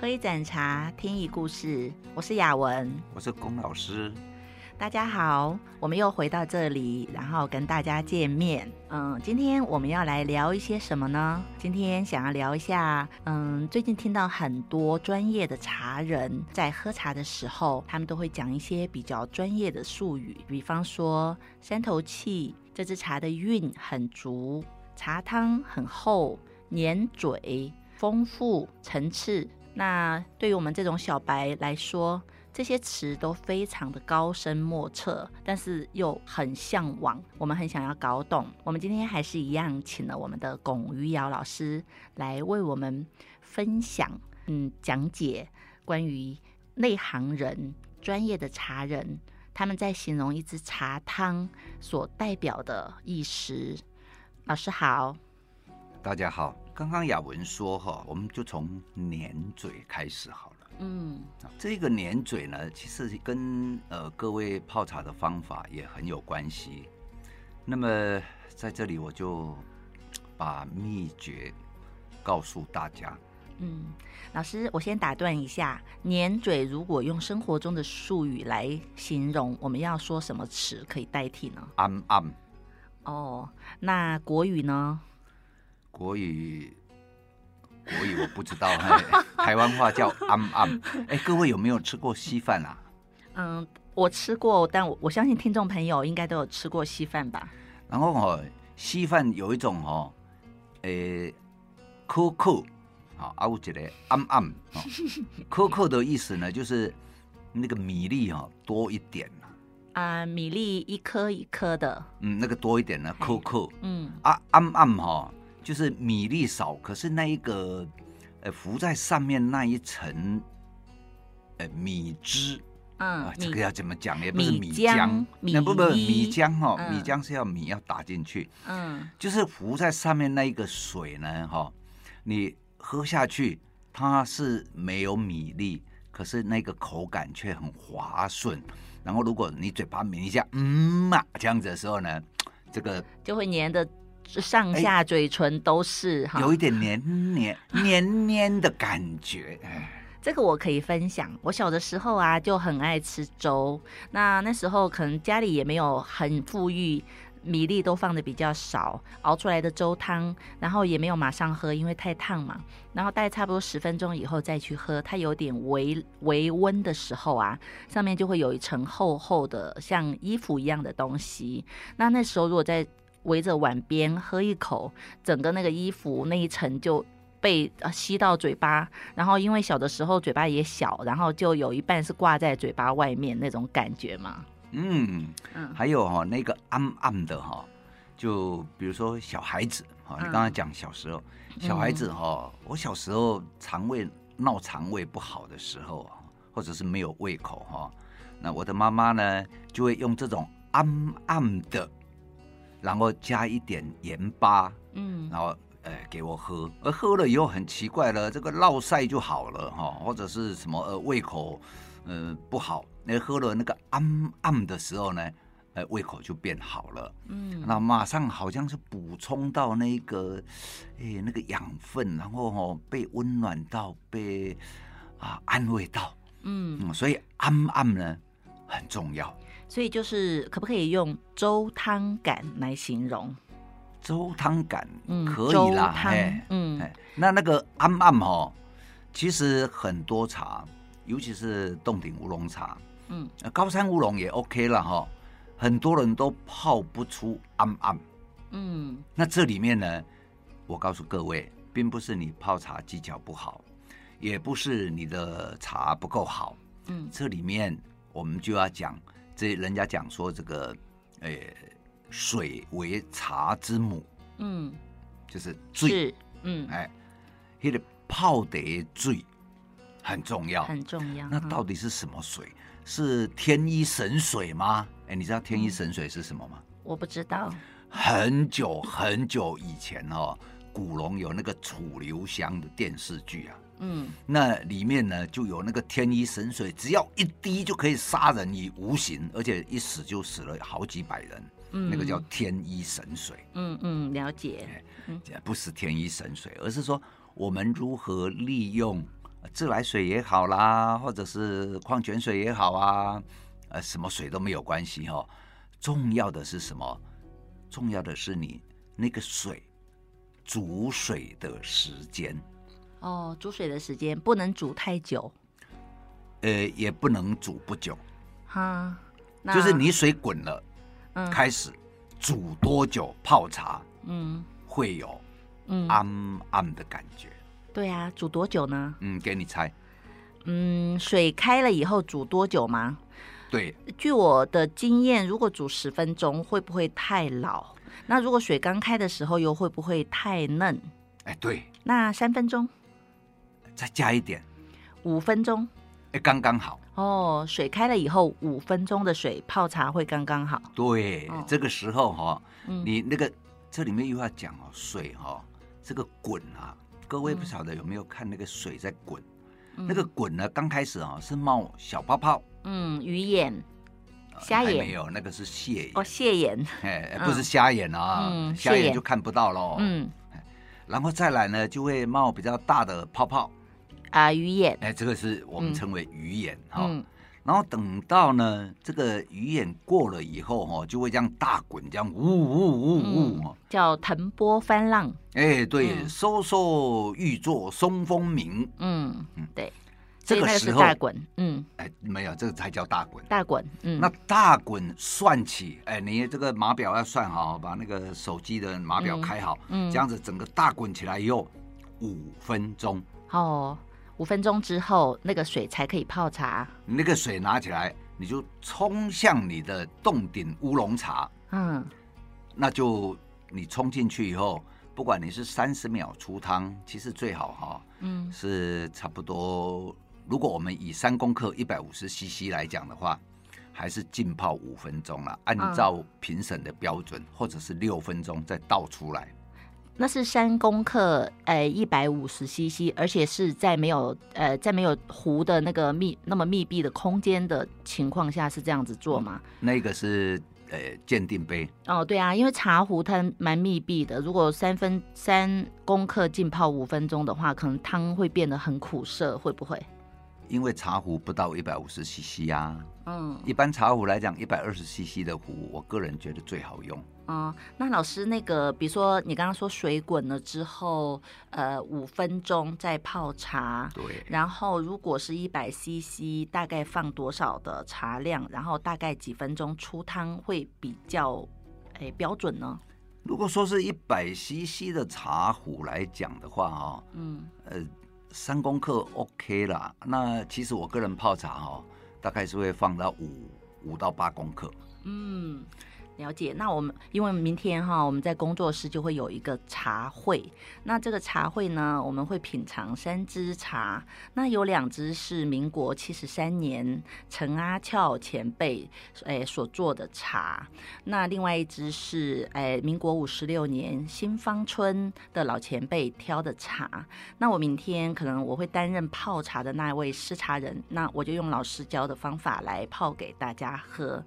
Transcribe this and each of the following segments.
喝一盏茶，听一故事。我是雅文，我是龚老师。大家好，我们又回到这里，然后跟大家见面。嗯，今天我们要来聊一些什么呢？今天想要聊一下，嗯，最近听到很多专业的茶人在喝茶的时候，他们都会讲一些比较专业的术语，比方说山头气，这支茶的韵很足，茶汤很厚，黏嘴，丰富，层次。那对于我们这种小白来说，这些词都非常的高深莫测，但是又很向往，我们很想要搞懂。我们今天还是一样，请了我们的龚于瑶老师来为我们分享，嗯，讲解关于内行人、专业的茶人他们在形容一只茶汤所代表的意识。老师好，大家好。刚刚雅文说哈，我们就从黏嘴开始好了。嗯，这个黏嘴呢，其实跟呃各位泡茶的方法也很有关系。那么在这里我就把秘诀告诉大家。嗯，老师，我先打断一下，粘嘴如果用生活中的术语来形容，我们要说什么词可以代替呢？暗暗。哦，那国语呢？国语，国语我不知道，台湾话叫暗暗。哎，各位有没有吃过稀饭啊？嗯，我吃过，但我我相信听众朋友应该都有吃过稀饭吧。然后哦，稀饭有一种哦，诶，扣扣，好，啊，我觉得暗暗，扣扣的意思呢，就是那个米粒哈多一点啊，米粒一颗一颗的，嗯，那个多一点呢，扣扣，嗯，啊，暗暗哈。就是米粒少，可是那一个，呃，浮在上面那一层，呃，米汁，嗯、啊，这个要怎么讲？也不是米浆，那不不米浆哈，米浆是要米要打进去，嗯，就是浮在上面那一个水呢，哈，你喝下去它是没有米粒，可是那个口感却很滑顺。然后如果你嘴巴抿一下，嗯嘛，这样子的时候呢，这个就会粘的。上下嘴唇都是哈，有一点黏黏 黏黏的感觉。这个我可以分享。我小的时候啊，就很爱吃粥。那那时候可能家里也没有很富裕，米粒都放的比较少，熬出来的粥汤，然后也没有马上喝，因为太烫嘛。然后大概差不多十分钟以后再去喝，它有点微微温的时候啊，上面就会有一层厚厚的像衣服一样的东西。那那时候如果在围着碗边喝一口，整个那个衣服那一层就被吸到嘴巴，然后因为小的时候嘴巴也小，然后就有一半是挂在嘴巴外面那种感觉嘛。嗯嗯，还有哈那个暗暗的哈，就比如说小孩子哈，你刚刚讲小时候，小孩子哈，我小时候肠胃闹肠胃不好的时候啊，或者是没有胃口哈，那我的妈妈呢就会用这种暗暗的。然后加一点盐巴，嗯，然后呃给我喝，而喝了以后很奇怪了，这个落晒就好了哈，或者是什么呃胃口呃不好，那喝了那个暗暗的时候呢，呃胃口就变好了，嗯，那马上好像是补充到那个哎那个养分，然后哦被温暖到，被啊安慰到，嗯，嗯，所以暗暗呢很重要。所以就是可不可以用粥汤感来形容？粥汤感，嗯，可以啦，哎，嗯，那那个暗暗哦，其实很多茶，尤其是洞顶乌龙茶，嗯，高山乌龙也 OK 了哈，很多人都泡不出暗暗，嗯，那这里面呢，我告诉各位，并不是你泡茶技巧不好，也不是你的茶不够好，嗯，这里面我们就要讲。这人家讲说这个，诶，水为茶之母，嗯，就是水，嗯，哎，那个泡得醉很重要，很重要。那到底是什么水？是天一神水吗？哎，你知道天一神水是什么吗？我不知道。很久很久以前哦，古龙有那个楚留香的电视剧啊。嗯，那里面呢就有那个天一神水，只要一滴就可以杀人于无形，而且一死就死了好几百人。嗯，那个叫天一神水。嗯嗯，了解。不是天一神水，而是说我们如何利用自来水也好啦，或者是矿泉水也好啊，呃，什么水都没有关系哦。重要的是什么？重要的是你那个水煮水的时间。哦，煮水的时间不能煮太久。呃，也不能煮不久。哈，就是你水滚了，嗯，开始煮多久泡茶，嗯，会有嗯暗暗的感觉。对啊，煮多久呢？嗯，给你猜。嗯，水开了以后煮多久吗？对，据我的经验，如果煮十分钟，会不会太老？那如果水刚开的时候，又会不会太嫩？哎，对。那三分钟，再加一点，五分钟，哎，刚刚好。哦，水开了以后，五分钟的水泡茶会刚刚好。对，哦、这个时候哈、你那个这里面又要讲哦，水哈、哦，这个滚啊，各位不晓得有没有看那个水在滚？嗯、那个滚呢，刚开始啊、哦、是冒小泡泡。嗯，鱼眼、虾眼。没有，那个是蟹眼。哦，蟹眼，哎，不是虾眼啊，嗯，虾眼就看不到喽。嗯，然后再来呢，就会冒比较大的泡泡啊，鱼眼，哎，这个是我们称为鱼眼哈。然后等到呢，这个鱼眼过了以后哈，就会这样大滚，这样呜呜呜呜，叫腾波翻浪。哎，对，收收欲作松风鸣。嗯嗯，对。这个时候，大滚，嗯，哎，没有，这个才叫大滚。大滚，嗯，那大滚算起，哎，你这个码表要算好，把那个手机的码表开好，嗯，这样子整个大滚起来以后，五分钟。哦，五分钟之后，那个水才可以泡茶。那个水拿起来，你就冲向你的洞顶乌龙茶。嗯，那就你冲进去以后，不管你是三十秒出汤，其实最好哈，嗯，是差不多。如果我们以三公克一百五十 CC 来讲的话，还是浸泡五分钟了。按照评审的标准，嗯、或者是六分钟再倒出来。那是三公克，呃，一百五十 CC，而且是在没有呃在没有壶的那个密那么密闭的空间的情况下是这样子做吗？嗯、那个是呃鉴定杯。哦，对啊，因为茶壶它蛮密闭的，如果三分三公克浸泡五分钟的话，可能汤会变得很苦涩，会不会？因为茶壶不到一百五十 CC 啊，嗯，一般茶壶来讲，一百二十 CC 的壶，我个人觉得最好用。嗯，那老师，那个比如说你刚刚说水滚了之后，呃，五分钟再泡茶，对，然后如果是一百 CC，大概放多少的茶量，然后大概几分钟出汤会比较，诶标准呢？如果说是一百 CC 的茶壶来讲的话，哦，嗯，呃。三公克 OK 啦，那其实我个人泡茶哈，大概是会放到五五到八公克。嗯。了解，那我们因为明天哈，我们在工作室就会有一个茶会。那这个茶会呢，我们会品尝三支茶。那有两支是民国七十三年陈阿俏前辈诶所做的茶，那另外一支是诶民国五十六年新芳村的老前辈挑的茶。那我明天可能我会担任泡茶的那位试茶人，那我就用老师教的方法来泡给大家喝。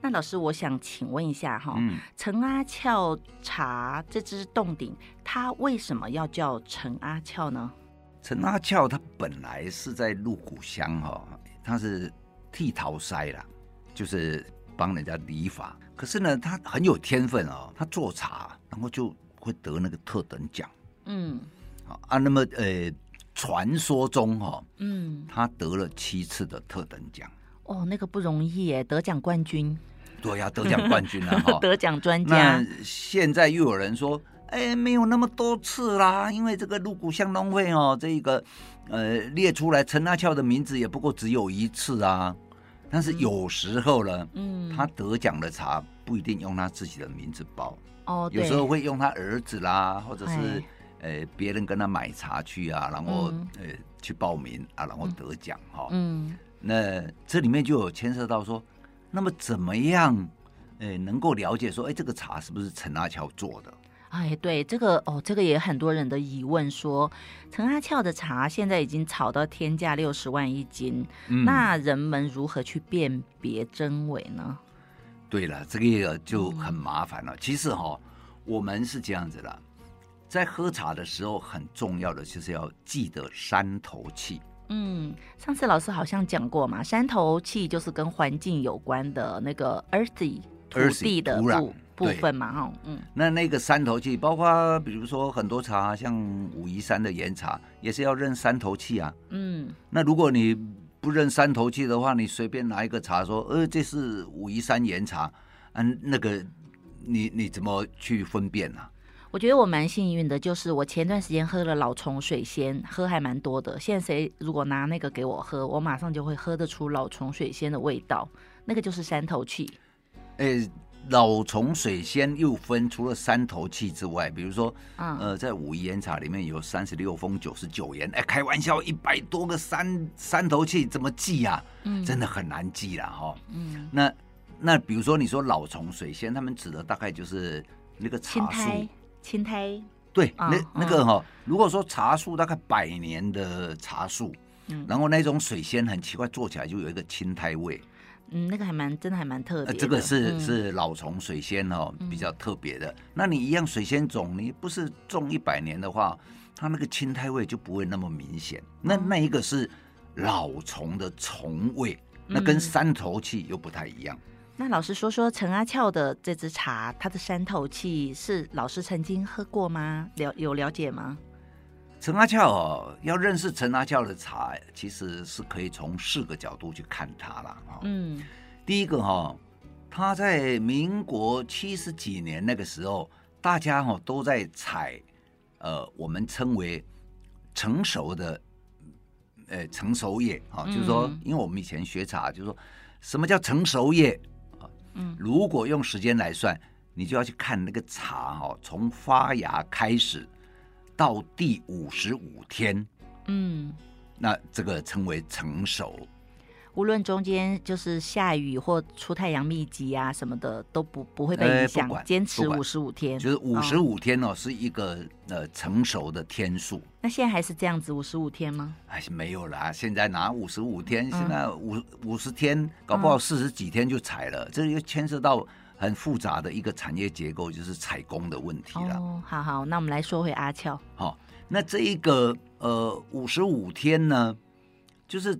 那老师，我想请问一下哈，陈、嗯、阿俏茶这支洞顶，它为什么要叫陈阿俏呢？陈阿俏它本来是在鹿谷乡哈，它是剃头师啦，就是帮人家理发。可是呢，他很有天分哦，他做茶，然后就会得那个特等奖。嗯，啊，那么呃，传说中哈，嗯，他得了七次的特等奖。哦，那个不容易耶，得奖冠军。对呀，得奖冠军了哈，得奖专家。那现在又有人说，哎，没有那么多次啦，因为这个鹿谷乡农会哦，这个呃列出来陈阿俏的名字也不过只有一次啊。但是有时候呢，嗯，他得奖的茶不一定用他自己的名字包哦，有时候会用他儿子啦，或者是呃别人跟他买茶去啊，然后呃去报名啊，然后得奖哈。嗯，那这里面就有牵涉到说。那么怎么样，呃，能够了解说，哎，这个茶是不是陈阿俏做的？哎，对，这个哦，这个也很多人的疑问说，说陈阿俏的茶现在已经炒到天价六十万一斤，嗯、那人们如何去辨别真伪呢？对了，这个就很麻烦了。嗯、其实哈、哦，我们是这样子的，在喝茶的时候，很重要的就是要记得三头气。嗯，上次老师好像讲过嘛，山头气就是跟环境有关的那个 earthy 土地的部土部分嘛，哈，嗯。那那个山头气，包括比如说很多茶，像武夷山的岩茶，也是要认山头气啊。嗯。那如果你不认山头气的话，你随便拿一个茶说，呃，这是武夷山岩茶，嗯、啊，那个你你怎么去分辨呢、啊？我觉得我蛮幸运的，就是我前段时间喝了老虫水仙，喝还蛮多的。现在谁如果拿那个给我喝，我马上就会喝得出老虫水仙的味道，那个就是山头气。诶，老虫水仙又分除了山头气之外，比如说，嗯、呃，在武夷岩茶里面有三十六峰、九十九岩，哎，开玩笑，一百多个山山头气怎么记呀、啊？嗯，真的很难记了哈。嗯，那那比如说你说老虫水仙，他们指的大概就是那个茶树，青苔。对，哦、那那个哈、哦，如果说茶树大概百年的茶树，嗯，然后那种水仙很奇怪，做起来就有一个青苔味。嗯，那个还蛮真的，还蛮特别、呃。这个是、嗯、是老虫水仙哦，比较特别的。嗯、那你一样水仙种，你不是种一百年的话，它那个青苔味就不会那么明显。那那一个是老虫的虫味，那跟山头气又不太一样。嗯、那老师说说陈阿俏的这支茶，它的山头气是老师曾经喝过吗？了有了解吗？陈阿俏哦，要认识陈阿俏的茶，其实是可以从四个角度去看它了。嗯，第一个哈，他在民国七十几年那个时候，大家哈都在采，呃，我们称为成熟的，呃，成熟叶啊，就是说，因为我们以前学茶，就是说，什么叫成熟叶啊？嗯，如果用时间来算，你就要去看那个茶哈，从发芽开始。到第五十五天，嗯，那这个称为成熟。无论中间就是下雨或出太阳密集啊什么的，都不不会被影响。坚持五十五天，就是五十五天哦，是一个呃成熟的天数。那现在还是这样子五十五天吗？还是没有啦，现在拿五十五天？现在五五十天，搞不好四十几天就采了，这又牵涉到。很复杂的一个产业结构，就是采工的问题了。哦，好好，那我们来说回阿俏。好、哦，那这一个呃五十五天呢，就是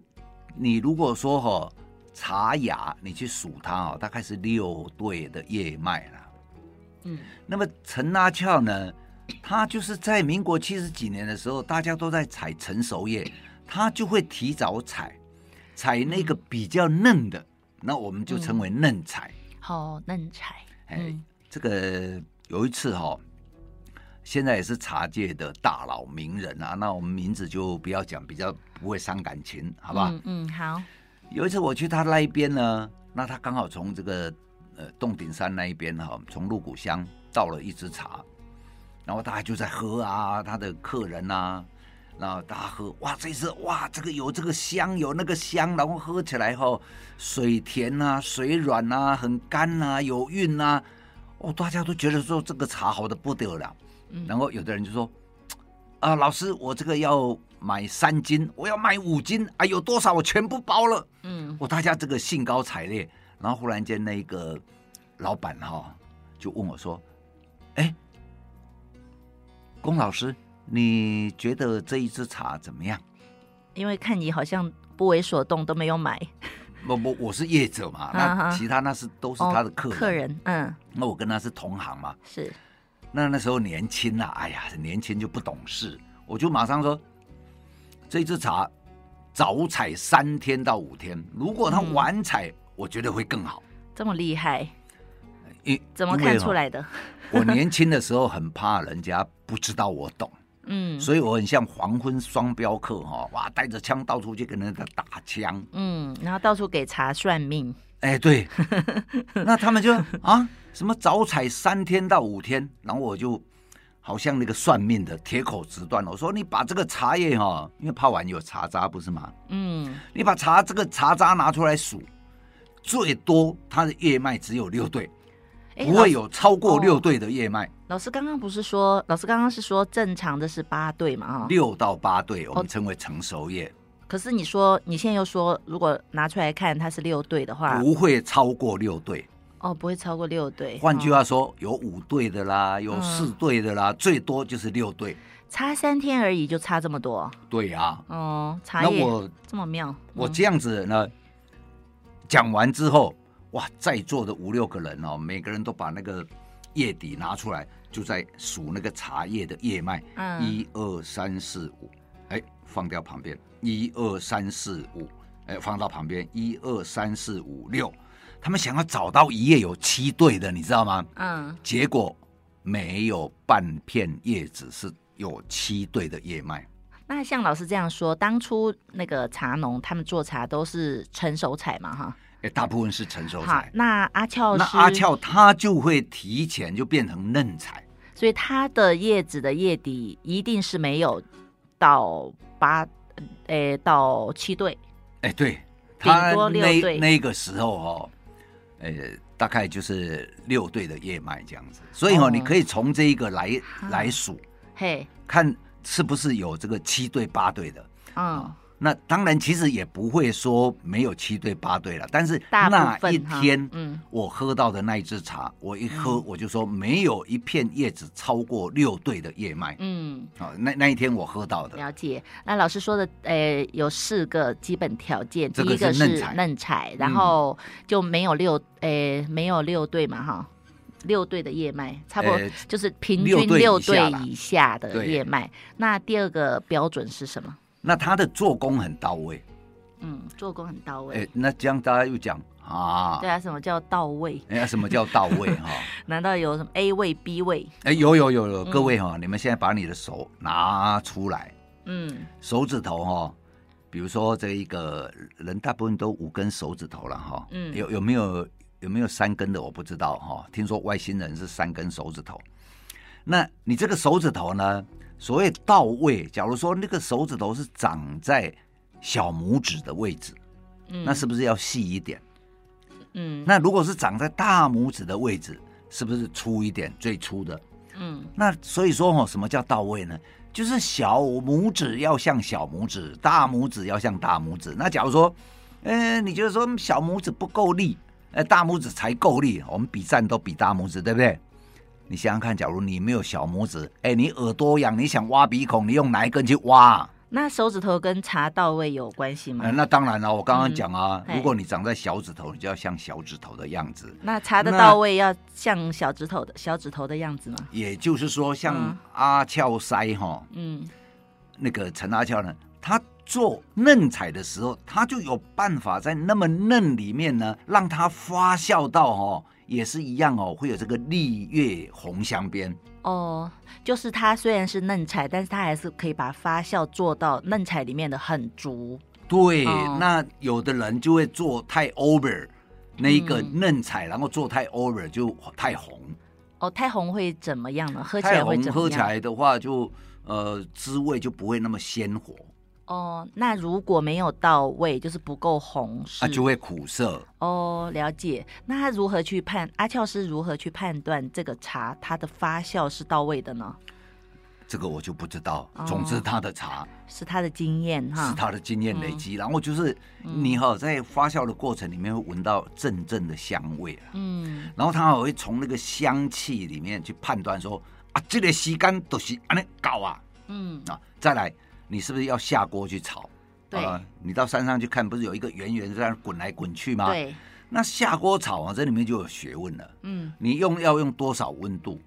你如果说哈、哦、茶芽，你去数它哦，大概是六对的叶脉了。嗯，那么陈阿俏呢，它就是在民国七十几年的时候，大家都在采成熟叶，它就会提早采，采那个比较嫩的，嗯、那我们就称为嫩采。好嫩采，哎、嗯，这个有一次哈、哦，现在也是茶界的大佬名人啊，那我们名字就不要讲，比较不会伤感情，好不好？嗯，嗯，好。有一次我去他那一边呢，那他刚好从这个呃洞顶山那一边哈、哦，从鹿谷乡倒了一支茶，然后大家就在喝啊，他的客人啊。然后大家喝，哇，这次哇，这个有这个香，有那个香，然后喝起来后，水甜啊，水软啊，很干啊，有韵啊，哦，大家都觉得说这个茶好的不得了。嗯、然后有的人就说，啊，老师，我这个要买三斤，我要买五斤，啊，有多少我全部包了。嗯，我大家这个兴高采烈。然后忽然间那个老板哈、哦、就问我说，哎，龚老师。你觉得这一支茶怎么样？因为看你好像不为所动，都没有买。不不，我是业者嘛，那其他那是都是他的客客人，嗯。那我跟他是同行嘛。是。那那时候年轻呐、啊，哎呀，年轻就不懂事，我就马上说，这支茶早采三天到五天，如果它晚采，嗯、我觉得会更好。这么厉害？因怎么看出来的？我年轻的时候很怕人家不知道我懂。嗯，所以我很像黄昏双镖客哈，哇，带着枪到处去跟人家打枪，嗯，然后到处给茶算命，哎、欸，对，那他们就啊，什么早采三天到五天，然后我就好像那个算命的铁口直断，我说你把这个茶叶哈，因为泡完有茶渣不是吗？嗯，你把茶这个茶渣拿出来数，最多它的叶脉只有六对。不会有超过六对的叶脉。老师刚刚不是说，老师刚刚是说正常的是八对嘛？哈，六到八对，我们称为成熟叶。可是你说你现在又说，如果拿出来看它是六对的话，不会超过六对。哦，不会超过六对。换句话说，有五对的啦，有四对的啦，最多就是六对。差三天而已，就差这么多。对呀。哦，茶叶这么妙。我这样子呢，讲完之后，哇，在座的五六个人哦，每个人都把那个叶底拿出来，就在数那个茶叶的叶脉。嗯。一二三四五，哎，放掉旁边。一二三四五，哎，放到旁边。一二三四五六，他们想要找到一页有七对的，你知道吗？嗯。结果没有半片叶子是有七对的叶脉。那像老师这样说，当初那个茶农他们做茶都是成熟采嘛，哈。哎，大部分是成熟采。那阿俏，那阿俏他就会提前就变成嫩采，所以它的叶子的叶底一定是没有到八，诶，到七对。哎，对，顶多六对。那个时候哦，呃，大概就是六对的叶脉这样子。所以哦，你可以从这一个来来数，嘿，看是不是有这个七对八对的，嗯。那当然，其实也不会说没有七对八对了。但是那一天，嗯，我喝到的那一支茶，我一喝我就说没有一片叶子超过六对的叶脉。嗯，好，那那一天我喝到的。了解。那老师说的，呃，有四个基本条件，第一个是嫩采，然后就没有六，呃，没有六对嘛，哈，六对的叶脉，差不多就是平均六对以下的叶脉。那第二个标准是什么？那他的做工很到位，嗯，做工很到位。哎，那这样大家又讲啊，对啊，什么叫到位？哎，什么叫到位？哈，难道有什么 A 位、B 位？哎，有有有有，各位哈，你们现在把你的手拿出来，嗯，手指头哈，比如说这一个人大部分都五根手指头了哈，嗯，有有没有有没有三根的？我不知道哈，听说外星人是三根手指头，那你这个手指头呢？所谓到位，假如说那个手指头是长在小拇指的位置，嗯，那是不是要细一点？嗯，那如果是长在大拇指的位置，是不是粗一点？最粗的，嗯，那所以说哦，什么叫到位呢？就是小拇指要像小拇指，大拇指要像大拇指。那假如说，嗯，你觉得说小拇指不够力，呃，大拇指才够力，我们比赞都比大拇指，对不对？你想想看，假如你没有小拇指，哎、欸，你耳朵痒，你想挖鼻孔，你用哪一根去挖？那手指头跟茶到位有关系吗？欸、那当然了，我刚刚讲啊，嗯、如果你长在小指头，你就要像小指头的样子。那茶的到位要像小指头的小指头的样子吗？也就是说，像阿俏师哈，嗯，那个陈阿俏呢，他做嫩彩的时候，他就有办法在那么嫩里面呢，让它发酵到哈。也是一样哦，会有这个丽月红香边哦。就是它虽然是嫩采，但是它还是可以把发酵做到嫩采里面的很足。对，哦、那有的人就会做太 over 那一个嫩采，嗯、然后做太 over 就太红。哦，太红会怎么样呢？喝起来会怎么样？喝起来的话就呃滋味就不会那么鲜活。哦，那如果没有到位，就是不够红，是，啊，就会苦涩。哦，了解。那他如何去判？阿俏是如何去判断这个茶它的发酵是到位的呢？这个我就不知道。哦，总之，他的茶是他的经验哈，是他的经验累积。嗯，然后就是你哈，在发酵的过程里面会闻到阵阵的香味。嗯，然后他还会从那个香气里面去判断说啊，这个时间都是安尼搞啊。嗯啊，再来。你是不是要下锅去炒？对、呃，你到山上去看，不是有一个圆圆在那滚来滚去吗？对，那下锅炒啊，这里面就有学问了。嗯，你用要用多少温度？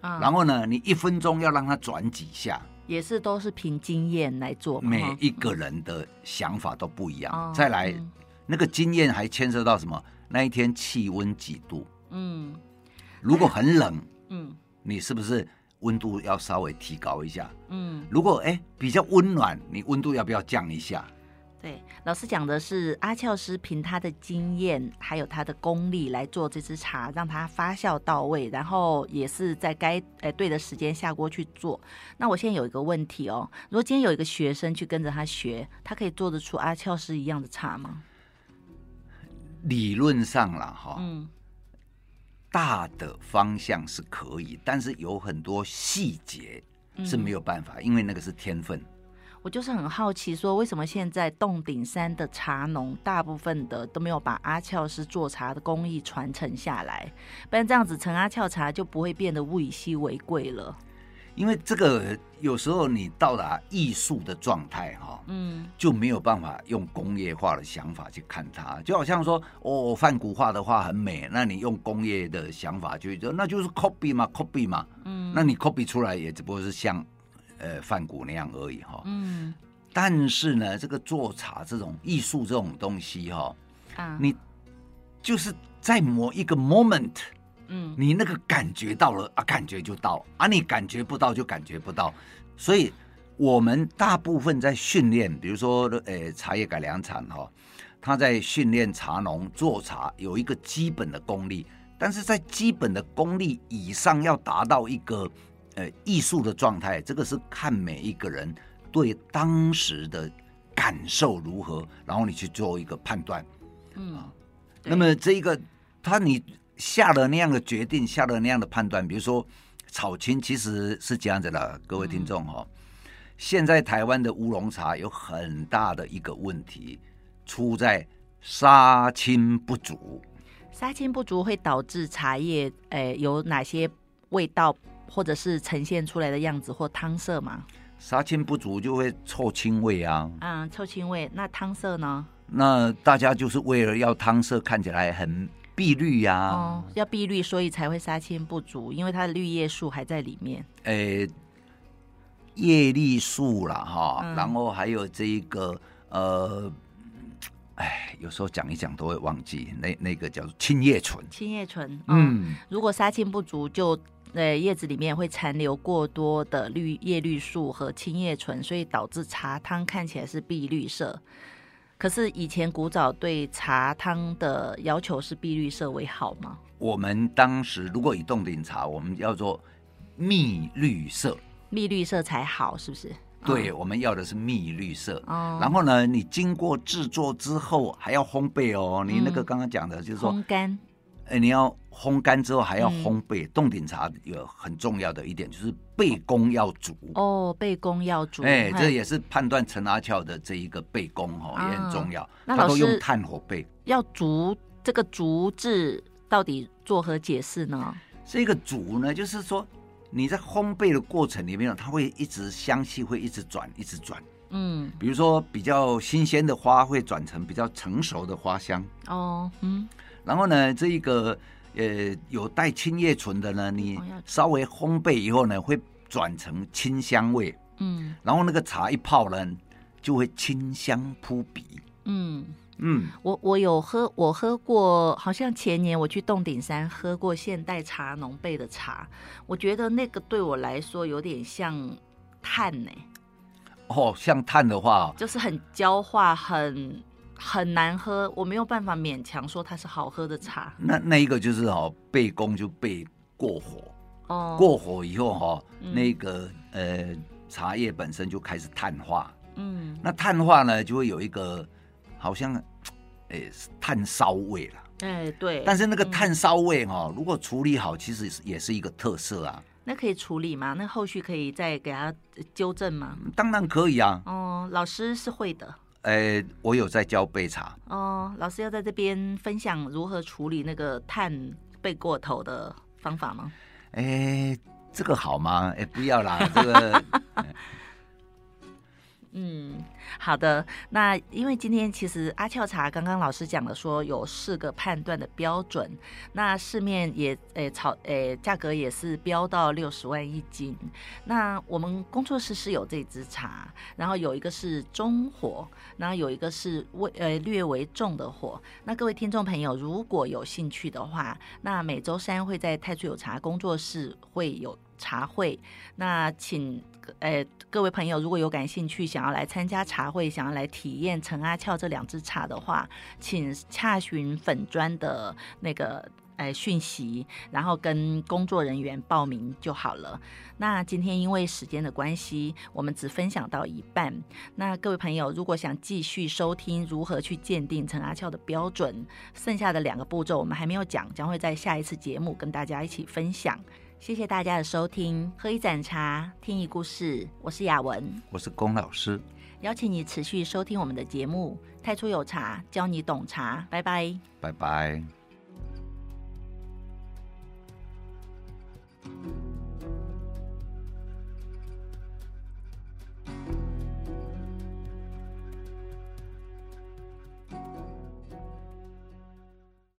啊、然后呢，你一分钟要让它转几下？也是都是凭经验来做。每一个人的想法都不一样。嗯、再来，嗯、那个经验还牵涉到什么？那一天气温几度？嗯，如果很冷，嗯，你是不是？温度要稍微提高一下，嗯，如果哎比较温暖，你温度要不要降一下？对，老师讲的是阿俏师凭他的经验还有他的功力来做这支茶，让它发酵到位，然后也是在该哎对的时间下锅去做。那我现在有一个问题哦，如果今天有一个学生去跟着他学，他可以做得出阿俏师一样的茶吗？理论上啦，哈，嗯。大的方向是可以，但是有很多细节是没有办法，嗯、因为那个是天分。我就是很好奇，说为什么现在洞顶山的茶农大部分的都没有把阿俏师做茶的工艺传承下来，不然这样子陈阿俏茶就不会变得物以稀为贵了。因为这个有时候你到达艺术的状态哈，嗯，就没有办法用工业化的想法去看它，就好像说哦，梵谷画的画很美，那你用工业的想法就那就是 copy 嘛，copy 嘛，嗯，那你 copy 出来也只不过是像。呃，梵谷那样而已哈。嗯。但是呢，这个做茶这种艺术这种东西哈，啊，你就是在某一个 moment，嗯，你那个感觉到了啊，感觉就到啊，你感觉不到就感觉不到。所以，我们大部分在训练，比如说呃，茶叶改良场哈，他在训练茶农做茶有一个基本的功力，但是在基本的功力以上要达到一个。呃，艺术的状态，这个是看每一个人对当时的感受如何，然后你去做一个判断。嗯，那么这一个他你下了那样的决定，下了那样的判断，比如说炒青，其实是这样子的，各位听众哈。嗯、现在台湾的乌龙茶有很大的一个问题，出在杀青不足。杀青不足会导致茶叶，呃，有哪些味道？或者是呈现出来的样子或汤色吗？杀青不足就会臭青味啊。嗯，臭青味。那汤色呢？那大家就是为了要汤色看起来很碧绿呀、啊。哦，要碧绿，所以才会杀青不足，因为它的绿叶素还在里面。诶、欸，叶绿素啦，哈，嗯、然后还有这一个呃，哎，有时候讲一讲都会忘记，那那个叫做青叶醇。青叶醇，嗯，嗯如果杀青不足就。呃，叶子里面会残留过多的绿叶绿素和青叶醇，所以导致茶汤看起来是碧绿色。可是以前古早对茶汤的要求是碧绿色为好吗？我们当时如果以冻顶茶，我们要做蜜绿色，蜜绿色才好，是不是？对，我们要的是蜜绿色。哦。然后呢，你经过制作之后还要烘焙哦。你那个刚刚讲的就是说、嗯、烘干。哎，你要烘干之后还要烘焙。冻顶茶有很重要的一点就是背功要足哦，背功要足。哎，这也是判断陈阿俏的这一个背功哈，也很重要。那他都用炭火焙，要足这个足字到底作何解释呢？这个足呢，就是说你在烘焙的过程里面，它会一直香气会一直转，一直转。嗯，比如说比较新鲜的花会转成比较成熟的花香。哦，嗯。然后呢，这一个呃有带青叶醇的呢，你稍微烘焙以后呢，会转成清香味。嗯，然后那个茶一泡呢，就会清香扑鼻。嗯嗯，我我有喝，我喝过，好像前年我去洞顶山喝过现代茶农焙的茶，我觉得那个对我来说有点像炭呢、欸。哦，像炭的话，就是很焦化，很。很难喝，我没有办法勉强说它是好喝的茶。那那一个就是哦，焙功就焙过火，哦，过火以后哈、哦，嗯、那个呃茶叶本身就开始碳化，嗯，那碳化呢就会有一个好像诶炭烧味了，哎对，但是那个炭烧味哈、哦，嗯、如果处理好，其实也是一个特色啊。那可以处理吗？那后续可以再给他纠正吗？当然可以啊。哦，老师是会的。呃，我有在教备茶哦。老师要在这边分享如何处理那个碳背过头的方法吗？哎，这个好吗？哎，不要啦，这个。嗯，好的。那因为今天其实阿俏茶刚刚老师讲了，说有四个判断的标准。那市面也诶炒诶价格也是飙到六十万一斤。那我们工作室是有这支茶，然后有一个是中火，然后有一个是微呃略微重的火。那各位听众朋友如果有兴趣的话，那每周三会在太初有茶工作室会有茶会。那请。诶，各位朋友，如果有感兴趣，想要来参加茶会，想要来体验陈阿俏这两支茶的话，请洽询粉砖的那个呃讯息，然后跟工作人员报名就好了。那今天因为时间的关系，我们只分享到一半。那各位朋友，如果想继续收听如何去鉴定陈阿俏的标准，剩下的两个步骤我们还没有讲，将会在下一次节目跟大家一起分享。谢谢大家的收听喝一盏茶听一故事。我是雅文。我是龚老师。邀请你持续收听我们的节目太初有茶教你懂茶。拜拜。拜拜。